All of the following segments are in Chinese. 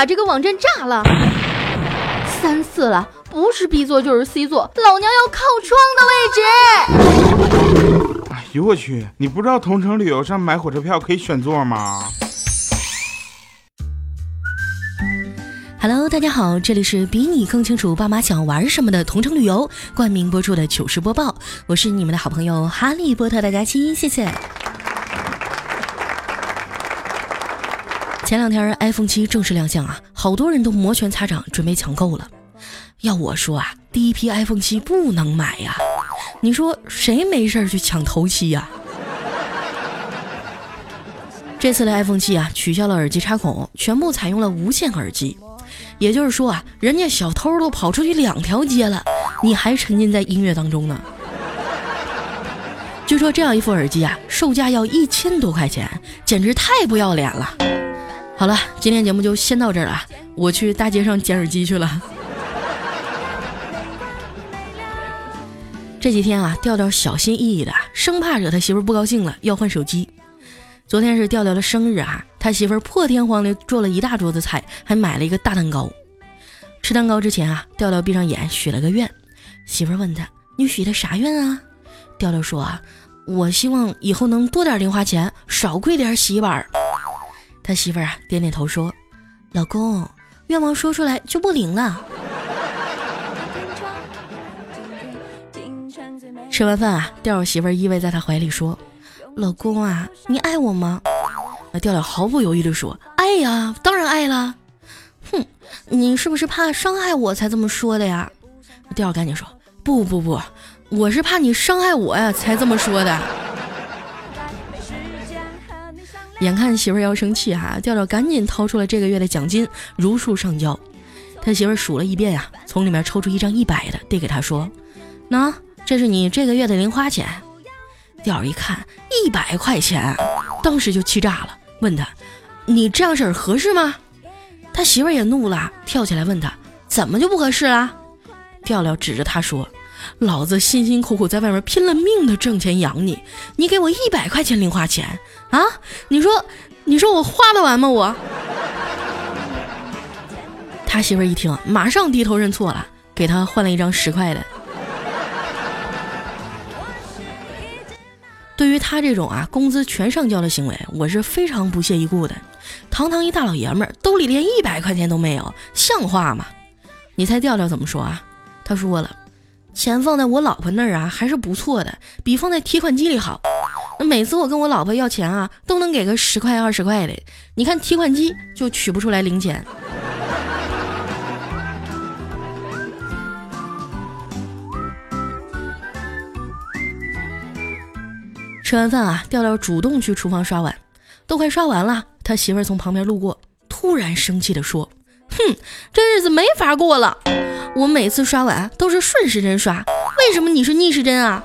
把这个网站炸了。三次了，不是 B 座就是 C 座，老娘要靠窗的位置。哎呦我去！你不知道同城旅游上买火车票可以选座吗？Hello，大家好，这里是比你更清楚爸妈想玩什么的同城旅游冠名播出的糗事播报，我是你们的好朋友哈利波特的佳期，谢谢。前两天 iPhone 七正式亮相啊，好多人都摩拳擦掌，准备抢购了。要我说啊，第一批 iPhone 七不能买呀。你说谁没事去抢头七呀？这次的 iPhone 七啊，取消了耳机插孔，全部采用了无线耳机。也就是说啊，人家小偷都跑出去两条街了，你还沉浸在音乐当中呢。据说这样一副耳机啊，售价要一千多块钱，简直太不要脸了。好了，今天节目就先到这儿了，我去大街上捡耳机去了。这几天啊，调调小心翼翼的，生怕惹他媳妇不高兴了，要换手机。昨天是调调的生日啊，他媳妇破天荒的做了一大桌子菜，还买了一个大蛋糕。吃蛋糕之前啊，调调闭上眼许了个愿。媳妇问他：“你许的啥愿啊？”调调说：“啊，我希望以后能多点零花钱，少跪点洗碗。”他媳妇儿啊点点头说：“老公，愿望说出来就不灵了。”吃完饭啊，调儿媳妇儿依偎在他怀里说：“老公啊，你爱我吗？”那调调毫不犹豫地说：“爱呀，当然爱了。”哼，你是不是怕伤害我才这么说的呀？调调赶紧说：“不不不，我是怕你伤害我呀，才这么说的。”眼看媳妇儿要生气哈，调调赶紧掏出了这个月的奖金，如数上交。他媳妇儿数了一遍呀，从里面抽出一张一百的，递给他说：“喏，这是你这个月的零花钱。”调儿一看一百块钱，当时就气炸了，问他：“你这样式儿合适吗？”他媳妇儿也怒了，跳起来问他：“怎么就不合适了？”调调指着他说：“老子辛辛苦苦在外面拼了命的挣钱养你，你给我一百块钱零花钱。”啊，你说，你说我花得完吗？我，他媳妇一听，马上低头认错了，给他换了一张十块的。对于他这种啊工资全上交的行为，我是非常不屑一顾的。堂堂一大老爷们儿，兜里连一百块钱都没有，像话吗？你猜调调怎么说啊？他说了，钱放在我老婆那儿啊，还是不错的，比放在提款机里好。那每次我跟我老婆要钱啊，都能给个十块二十块的。你看提款机就取不出来零钱。吃完饭啊，调调主动去厨房刷碗，都快刷完了，他媳妇儿从旁边路过，突然生气的说：“哼，这日子没法过了。我每次刷碗都是顺时针刷，为什么你是逆时针啊？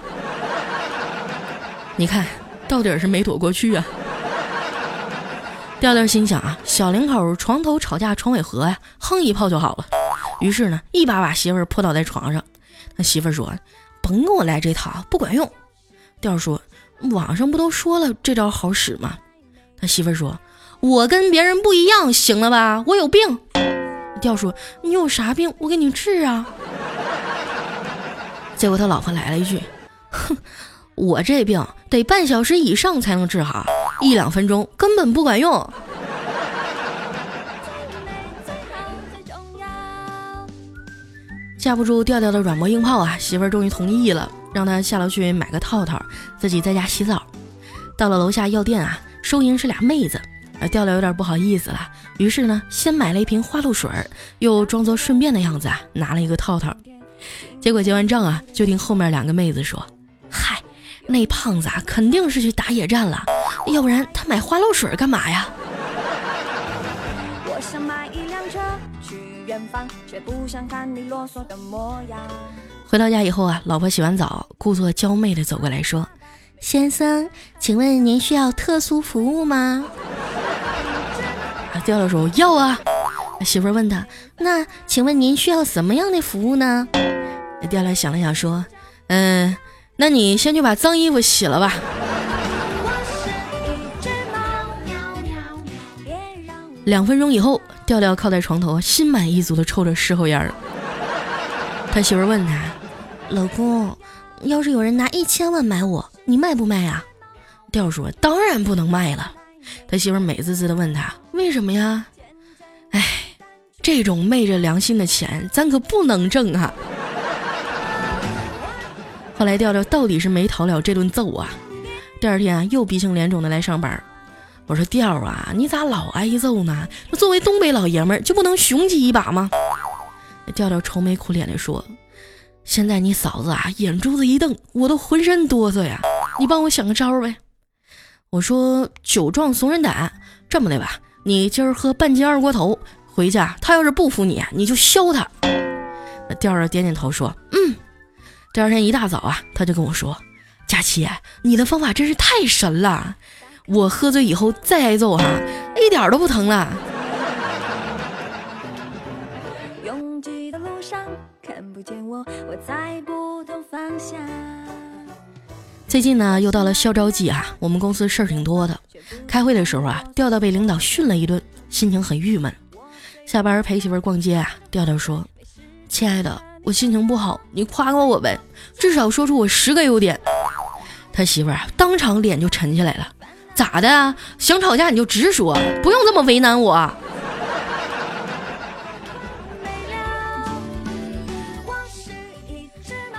你看。”到底是没躲过去啊！调调心想啊，小两口床头吵架床尾和呀，哼一炮就好了。于是呢，一把把媳妇儿扑倒在床上。那媳妇儿说：“甭跟我来这套，不管用。”调说：“网上不都说了这招好使吗？”他媳妇儿说：“我跟别人不一样，行了吧？我有病。”调说：“你有啥病？我给你治啊！”结果他老婆来了一句：“哼。”我这病得半小时以上才能治好，一两分钟根本不管用。架不住调调的软磨硬泡啊，媳妇儿终于同意了，让他下楼去买个套套，自己在家洗澡。到了楼下药店啊，收银是俩妹子，啊，调调有点不好意思了，于是呢，先买了一瓶花露水，又装作顺便的样子啊，拿了一个套套。结果结完账啊，就听后面两个妹子说：“嗨。”那胖子啊，肯定是去打野战了，要不然他买花露水干嘛呀？回到家以后啊，老婆洗完澡，故作娇媚的走过来说：“先生，请问您需要特殊服务吗？”啊，调调说要啊。媳妇问他：“那请问您需要什么样的服务呢？”调调想了想说：“嗯。”那你先去把脏衣服洗了吧。两分钟以后，调调靠在床头，心满意足的抽着事后烟儿。他媳妇儿问他：“老公，要是有人拿一千万买我，你卖不卖呀？”调说：“当然不能卖了。”他媳妇美滋滋的问他：“为什么呀？”哎，这种昧着良心的钱，咱可不能挣啊！后来调调到底是没逃了这顿揍啊。第二天，又鼻青脸肿的来上班。我说调啊，你咋老挨揍呢？那作为东北老爷们儿，就不能雄起一把吗？调调愁眉苦脸的说：“现在你嫂子啊，眼珠子一瞪，我都浑身哆嗦呀。你帮我想个招呗。”我说：“酒壮怂人胆，这么的吧，你今儿喝半斤二锅头，回家他要是不服你，你就削他。”那调儿点点头说：“嗯。”第二天一大早啊，他就跟我说。佳琪，你的方法真是太神了！我喝醉以后再挨揍哈，一点都不疼了。拥挤的路上，看不见我，我在不同方向最近呢，又到了校招季啊，我们公司事儿挺多的。开会的时候啊，调调被领导训了一顿，心情很郁闷。下班陪媳妇逛街啊，调调说：“亲爱的，我心情不好，你夸夸我呗，至少说出我十个优点。”他媳妇儿啊，当场脸就沉下来了。咋的？想吵架你就直说，不用这么为难我。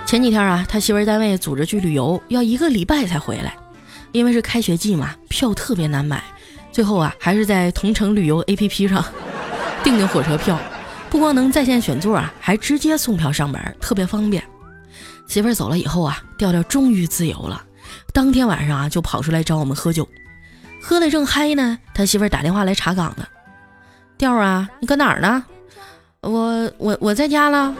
前几天啊，他媳妇儿单位组织去旅游，要一个礼拜才回来，因为是开学季嘛，票特别难买。最后啊，还是在同城旅游 APP 上 订的火车票，不光能在线选座啊，还直接送票上门，特别方便。媳妇儿走了以后啊，调调终于自由了。当天晚上啊，就跑出来找我们喝酒，喝的正嗨呢。他媳妇儿打电话来查岗了，调啊，你搁哪儿呢？我我我在家了。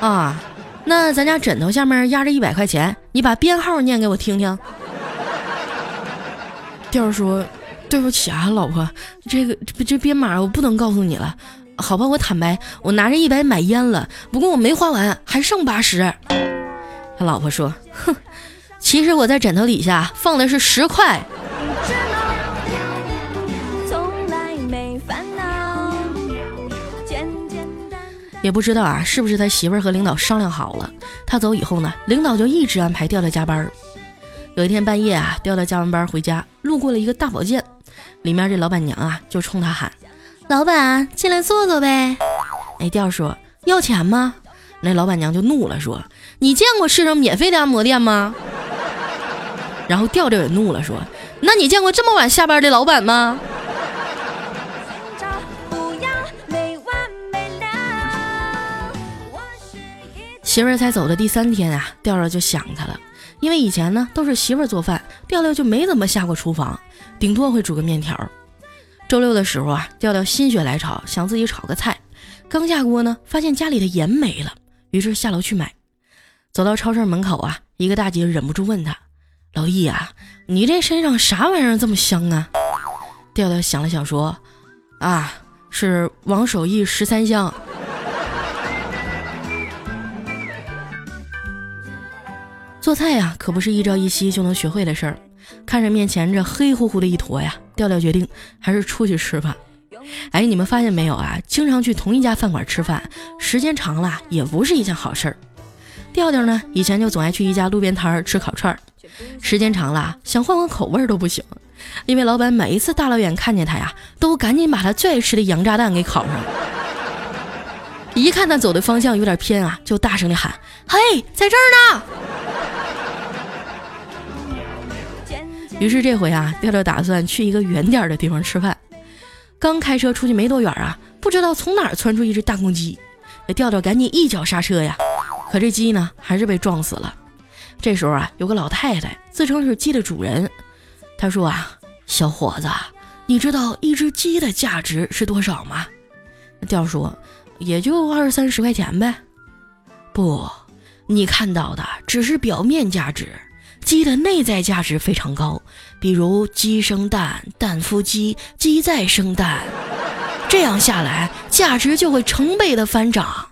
啊，那咱家枕头下面压着一百块钱，你把编号念给我听听。调儿说：“对不起啊，老婆，这个这编码我不能告诉你了。好吧，我坦白，我拿着一百买烟了，不过我没花完，还剩八十。”他老婆说：“哼。”其实我在枕头底下放的是十块。也不知道啊，是不是他媳妇儿和领导商量好了？他走以后呢，领导就一直安排调调加班。有一天半夜啊，调调加完班回家，路过了一个大保健，里面这老板娘啊就冲他喊：“老板，进来坐坐呗。”哎，调说：“要钱吗？”那老板娘就怒了，说：“你见过世上免费的按摩店吗？”然后调调也怒了，说：“那你见过这么晚下班的老板吗？”媳妇儿才走的第三天啊，调调就想他了，因为以前呢都是媳妇儿做饭，调调就没怎么下过厨房，顶多会煮个面条。周六的时候啊，调调心血来潮，想自己炒个菜，刚下锅呢，发现家里的盐没了，于是下楼去买。走到超市门口啊，一个大姐忍不住问他。老易啊，你这身上啥玩意儿这么香啊？调调想了想说：“啊，是王守义十三香。”做菜呀，可不是一朝一夕就能学会的事儿。看着面前这黑乎乎的一坨呀，调调决定还是出去吃吧。哎，你们发现没有啊？经常去同一家饭馆吃饭，时间长了也不是一件好事儿。调调呢，以前就总爱去一家路边摊儿吃烤串儿。时间长了，想换换口味都不行，因为老板每一次大老远看见他呀，都赶紧把他最爱吃的羊炸弹给烤上。一看他走的方向有点偏啊，就大声的喊：“嘿，在这儿呢！”于是这回啊，调调打算去一个远点的地方吃饭。刚开车出去没多远啊，不知道从哪儿窜出一只大公鸡，那调调赶紧一脚刹车呀，可这鸡呢，还是被撞死了。这时候啊，有个老太太自称是鸡的主人，她说啊：“小伙子，你知道一只鸡的价值是多少吗？”调说：“也就二三十块钱呗。”不，你看到的只是表面价值，鸡的内在价值非常高，比如鸡生蛋，蛋孵鸡，鸡再生蛋，这样下来价值就会成倍的翻涨。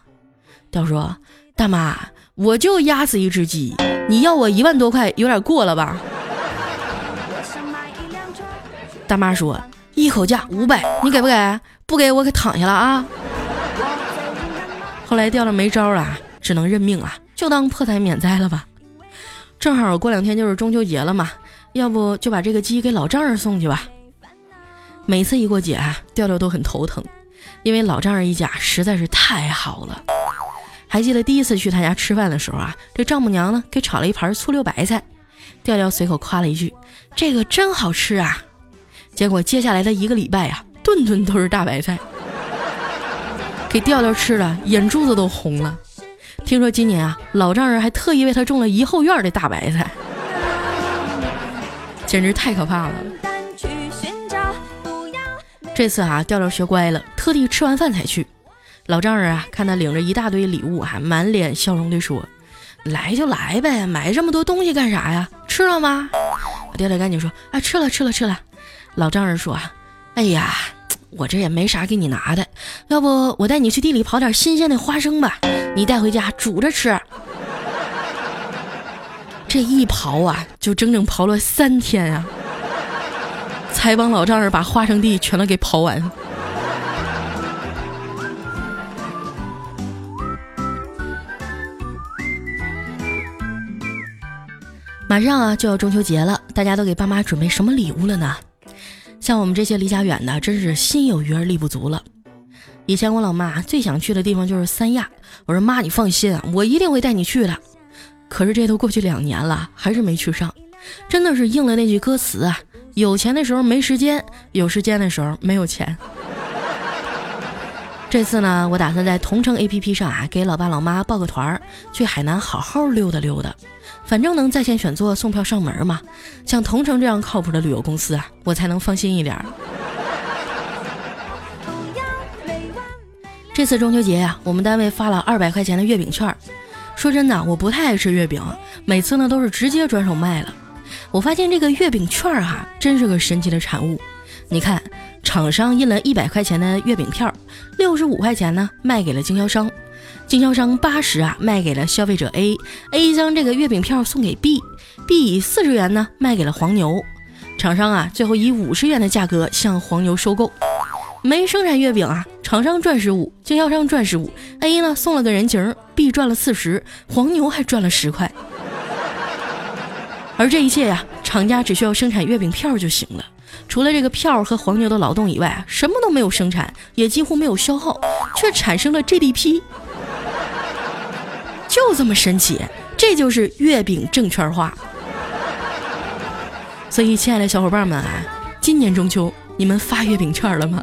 调说：“大妈。”我就压死一只鸡，你要我一万多块，有点过了吧？大妈说：“一口价五百，你给不给？不给我可躺下了啊！后来调了没招了，只能认命了，就当破财免灾了吧。正好过两天就是中秋节了嘛，要不就把这个鸡给老丈人送去吧。每次一过节啊，调调都很头疼，因为老丈人一家实在是太好了。还记得第一次去他家吃饭的时候啊，这丈母娘呢给炒了一盘醋溜白菜，调调随口夸了一句：“这个真好吃啊！”结果接下来的一个礼拜呀，顿顿都是大白菜，给调调吃的眼珠子都红了。听说今年啊，老丈人还特意为他种了一后院的大白菜，简直太可怕了。这次啊，调调学乖了，特地吃完饭才去。老丈人啊，看他领着一大堆礼物，还满脸笑容地说：“来就来呗，买这么多东西干啥呀？吃了吗？”调调赶紧说：“啊，吃了，吃了，吃了。”老丈人说：“啊，哎呀，我这也没啥给你拿的，要不我带你去地里刨点新鲜的花生吧，你带回家煮着吃。”这一刨啊，就整整刨了三天啊，才帮老丈人把花生地全都给刨完。马上啊就要中秋节了，大家都给爸妈准备什么礼物了呢？像我们这些离家远的，真是心有余而力不足了。以前我老妈最想去的地方就是三亚，我说妈你放心啊，我一定会带你去的。可是这都过去两年了，还是没去上，真的是应了那句歌词啊：有钱的时候没时间，有时间的时候没有钱。这次呢，我打算在同城 APP 上啊，给老爸老妈报个团儿，去海南好好溜达溜达。反正能在线选座送票上门嘛，像同城这样靠谱的旅游公司啊，我才能放心一点。这次中秋节呀，我们单位发了二百块钱的月饼券。说真的，我不太爱吃月饼，每次呢都是直接转手卖了。我发现这个月饼券哈，真是个神奇的产物。你看，厂商印了一百块钱的月饼票，六十五块钱呢卖给了经销商。经销商八十啊卖给了消费者 A，A 将这个月饼票送给 B，B 以四十元呢卖给了黄牛，厂商啊最后以五十元的价格向黄牛收购，没生产月饼啊，厂商赚十五，经销商赚十五，A 呢送了个人情，B 赚了四十，黄牛还赚了十块，而这一切呀，厂家只需要生产月饼票就行了，除了这个票和黄牛的劳动以外啊，什么都没有生产，也几乎没有消耗，却产生了 GDP。就这么神奇，这就是月饼证券化。所以，亲爱的小伙伴们啊，今年中秋你们发月饼券了吗？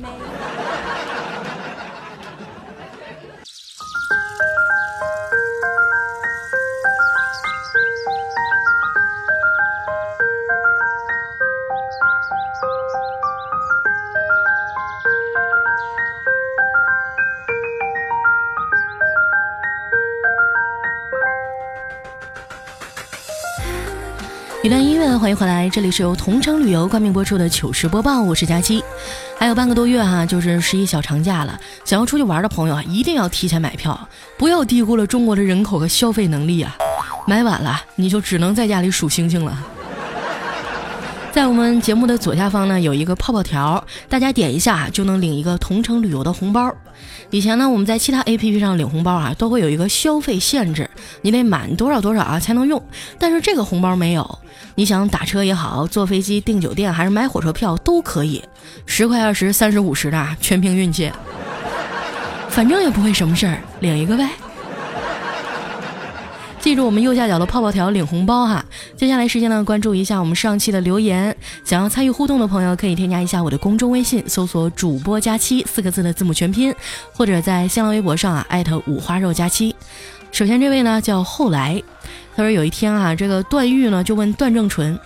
这里是由同城旅游冠名播出的糗事播报，我是佳期。还有半个多月哈，就是十一小长假了，想要出去玩的朋友啊，一定要提前买票，不要低估了中国的人口和消费能力啊！买晚了，你就只能在家里数星星了。在我们节目的左下方呢，有一个泡泡条，大家点一下就能领一个同城旅游的红包。以前呢，我们在其他 APP 上领红包啊，都会有一个消费限制，你得满多少多少啊才能用。但是这个红包没有，你想打车也好，坐飞机、订酒店还是买火车票都可以，十块、二十、三十、五十的，全凭运气。反正也不会什么事儿，领一个呗。记住我们右下角的泡泡条领红包哈！接下来时间呢，关注一下我们上期的留言。想要参与互动的朋友，可以添加一下我的公众微信，搜索“主播佳期”四个字的字母全拼，或者在新浪微博上啊艾特五花肉佳期。首先这位呢叫后来，他说有一天啊，这个段誉呢就问段正淳：“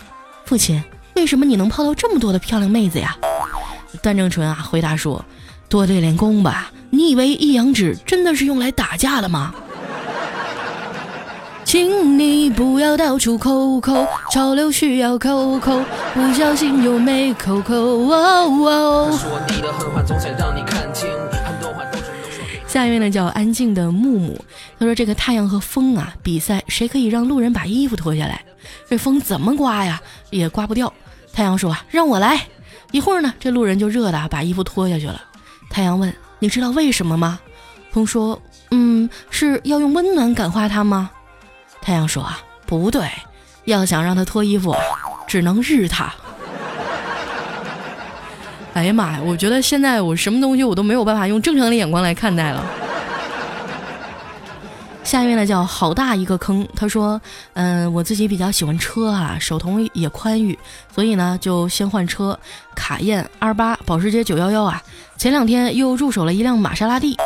父亲，为什么你能泡到这么多的漂亮妹子呀？”段正淳啊回答说：“多对练功吧。你以为一阳指真的是用来打架的吗？”请你不要到处抠抠，潮流需要抠抠，不小心又没抠抠。下一位呢叫安静的木木，他说这个太阳和风啊比赛，谁可以让路人把衣服脱下来？这风怎么刮呀也刮不掉。太阳说啊让我来，一会儿呢，这路人就热的把衣服脱下去了。太阳问：“你知道为什么吗？”风说：“嗯，是要用温暖感化他吗？”太阳说：“啊，不对，要想让他脱衣服，只能日他。”哎呀妈呀！我觉得现在我什么东西我都没有办法用正常的眼光来看待了。下面呢叫好大一个坑，他说：“嗯，我自己比较喜欢车啊，手头也宽裕，所以呢就先换车，卡宴二八保时捷九幺幺啊。前两天又入手了一辆玛莎拉蒂。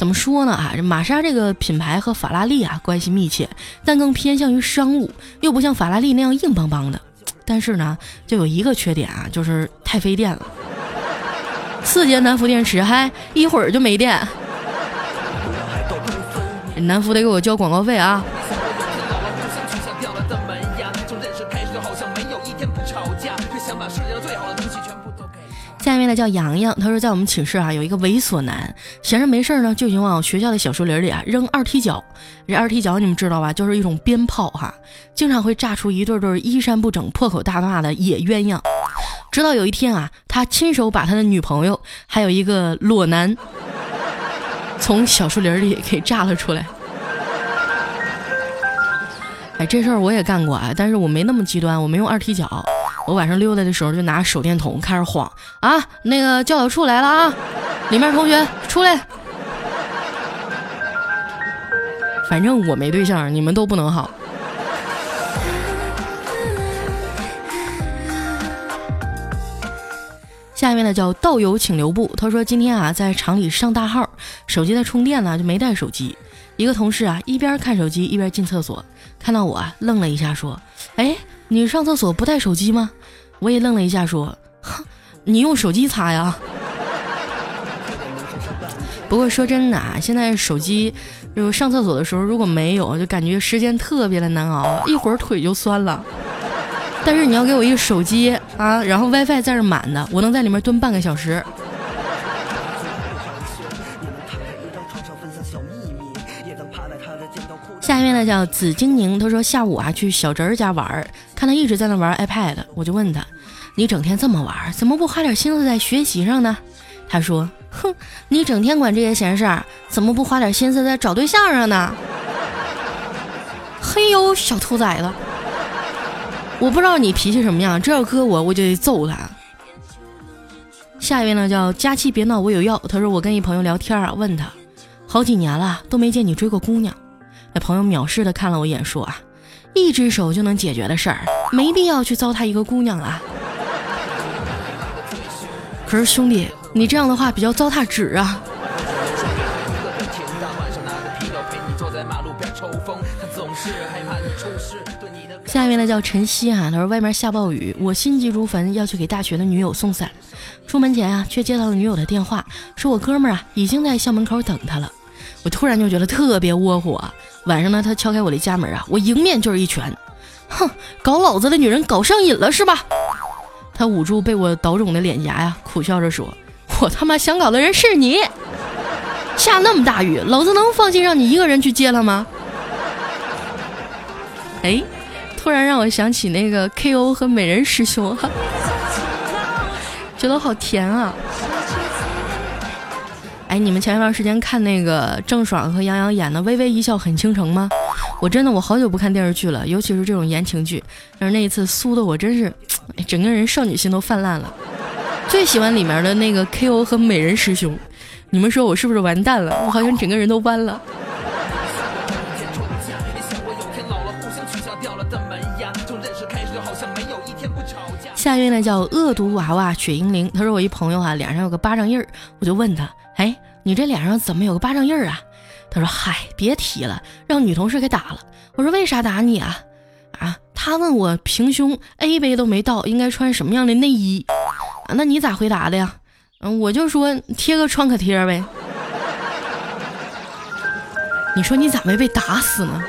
怎么说呢啊？这玛莎这个品牌和法拉利啊关系密切，但更偏向于商务，又不像法拉利那样硬邦邦的。但是呢，就有一个缺点啊，就是太费电了。”四节南孚电池，嗨，一会儿就没电。南孚得给我交广告费啊！下面呢叫洋洋，他说在我们寝室啊有一个猥琐男，闲着没事呢就喜欢往学校的小树林里啊扔二踢脚。这二踢脚你们知道吧？就是一种鞭炮哈，经常会炸出一对对衣衫不整、破口大骂的野鸳鸯。直到有一天啊，他亲手把他的女朋友还有一个裸男从小树林里给炸了出来。哎，这事儿我也干过啊，但是我没那么极端，我没用二踢脚。我晚上溜达的时候就拿手电筒开始晃啊，那个教导处来了啊，里面同学出来。反正我没对象，你们都不能好。下面呢叫道友请留步。他说今天啊在厂里上大号，手机在充电呢就没带手机。一个同事啊一边看手机一边进厕所，看到我愣了一下说：“哎，你上厕所不带手机吗？”我也愣了一下说：“哼，你用手机擦呀。”不过说真的啊，现在手机就上厕所的时候如果没有，就感觉时间特别的难熬，一会儿腿就酸了。但是你要给我一个手机啊，然后 WiFi 在这满的，我能在里面蹲半个小时。呢叫紫晶宁，他说下午啊去小侄儿家玩，看他一直在那玩 iPad，我就问他，你整天这么玩，怎么不花点心思在学习上呢？他说，哼，你整天管这些闲事儿，怎么不花点心思在找对象上呢？嘿呦，小兔崽子！我不知道你脾气什么样，这要搁我，我就得揍他。下一位呢，叫佳期别闹，我有药。他说我跟一朋友聊天啊，问他，好几年了都没见你追过姑娘。那朋友藐视的看了我一眼，说啊，一只手就能解决的事儿，没必要去糟蹋一个姑娘啊。可是兄弟，你这样的话比较糟蹋纸啊。下面呢叫晨曦啊，他说外面下暴雨，我心急如焚要去给大学的女友送伞，出门前啊却接到了女友的电话，说我哥们儿啊已经在校门口等他了。我突然就觉得特别窝火。晚上呢，他敲开我的家门啊，我迎面就是一拳，哼，搞老子的女人搞上瘾了是吧？他捂住被我倒肿的脸颊呀，苦笑着说：“我他妈想搞的人是你。下那么大雨，老子能放心让你一个人去接他吗？”哎。突然让我想起那个 K.O 和美人师兄，觉得好甜啊！哎，你们前一段时间看那个郑爽和杨洋演的《微微一笑很倾城》吗？我真的我好久不看电视剧了，尤其是这种言情剧。但是那一次酥的我真是，整个人少女心都泛滥了。最喜欢里面的那个 K.O 和美人师兄，你们说我是不是完蛋了？我好像整个人都弯了。下一位呢叫恶毒娃娃雪英灵，他说我一朋友啊脸上有个巴掌印儿，我就问他，你这脸上怎么有个巴掌印儿啊？他说嗨，别提了，让女同事给打了。我说为啥打你啊？啊，他问我平胸 A 杯都没到，应该穿什么样的内衣？那你咋回答的呀？嗯，我就说贴个创可贴呗。你说你咋没被打死呢？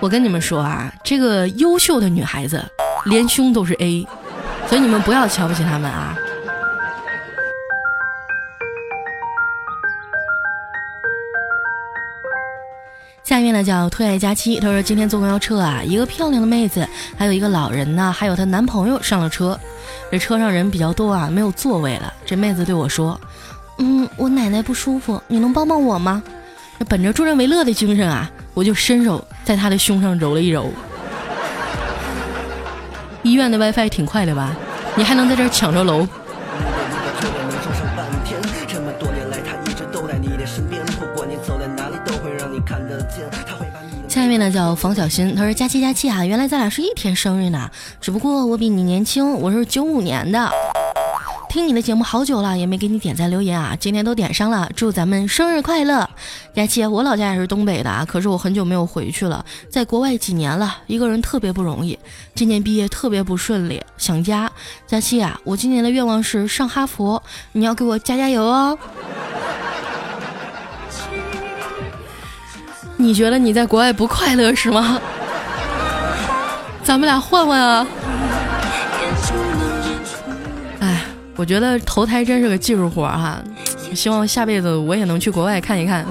我跟你们说啊，这个优秀的女孩子连胸都是 A，所以你们不要瞧不起她们啊。下面呢叫特爱佳期，他说今天坐公交车啊，一个漂亮的妹子，还有一个老人呢，还有她男朋友上了车。这车上人比较多啊，没有座位了。这妹子对我说：“嗯，我奶奶不舒服，你能帮帮我吗？”本着助人为乐的精神啊，我就伸手在她的胸上揉了一揉。医院的 WiFi 挺快的吧？你还能在这儿抢着楼？下面呢叫冯小新，他说佳期佳期啊，原来咱俩是一天生日呢，只不过我比你年轻，我是九五年的。听你的节目好久了，也没给你点赞留言啊，今天都点上了，祝咱们生日快乐！佳期，我老家也是东北的啊，可是我很久没有回去了，在国外几年了，一个人特别不容易，今年毕业特别不顺利，想家。佳期啊，我今年的愿望是上哈佛，你要给我加加油哦。你觉得你在国外不快乐是吗？咱们俩换换啊！哎，我觉得投胎真是个技术活哈，希望下辈子我也能去国外看一看。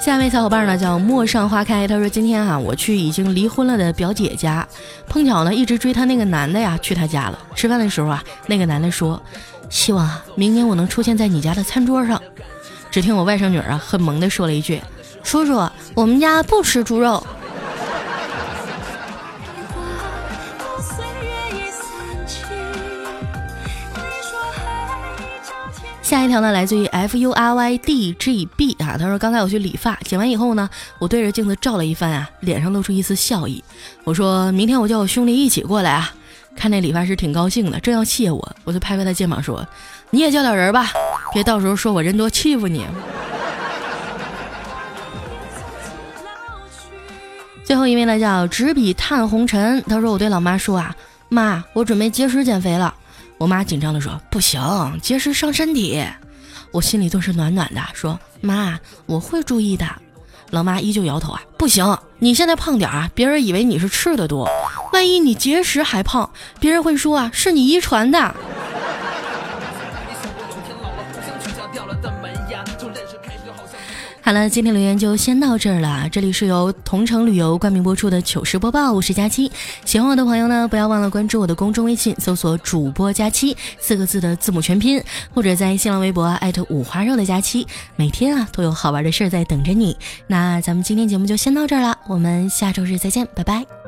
下一位小伙伴呢叫陌上花开，他说今天啊我去已经离婚了的表姐家，碰巧呢一直追她那个男的呀去她家了。吃饭的时候啊，那个男的说。希望啊，明年我能出现在你家的餐桌上。只听我外甥女儿啊，很萌的说了一句：“叔叔，我们家不吃猪肉。”下一条呢，来自于 F U R Y D G B 啊，他说刚才我去理发，剪完以后呢，我对着镜子照了一番啊，脸上露出一丝笑意。我说明天我叫我兄弟一起过来啊。看那理发师挺高兴的，正要谢我，我就拍拍他肩膀说：“你也叫点人吧，别到时候说我人多欺负你。”最后一位呢叫执笔探红尘，他说：“我对老妈说啊，妈，我准备节食减肥了。”我妈紧张的说：“不行，节食伤身体。”我心里顿时暖暖的，说：“妈，我会注意的。”老妈依旧摇头啊，不行，你现在胖点啊，别人以为你是吃的多，万一你节食还胖，别人会说啊，是你遗传的。好了，今天留言就先到这儿了。这里是由同城旅游冠名播出的糗事播报，我是佳期。喜欢我的朋友呢，不要忘了关注我的公众微信，搜索“主播佳期”四个字的字母全拼，或者在新浪微博艾特五花肉的佳期，每天啊都有好玩的事儿在等着你。那咱们今天节目就先到这儿了，我们下周日再见，拜拜。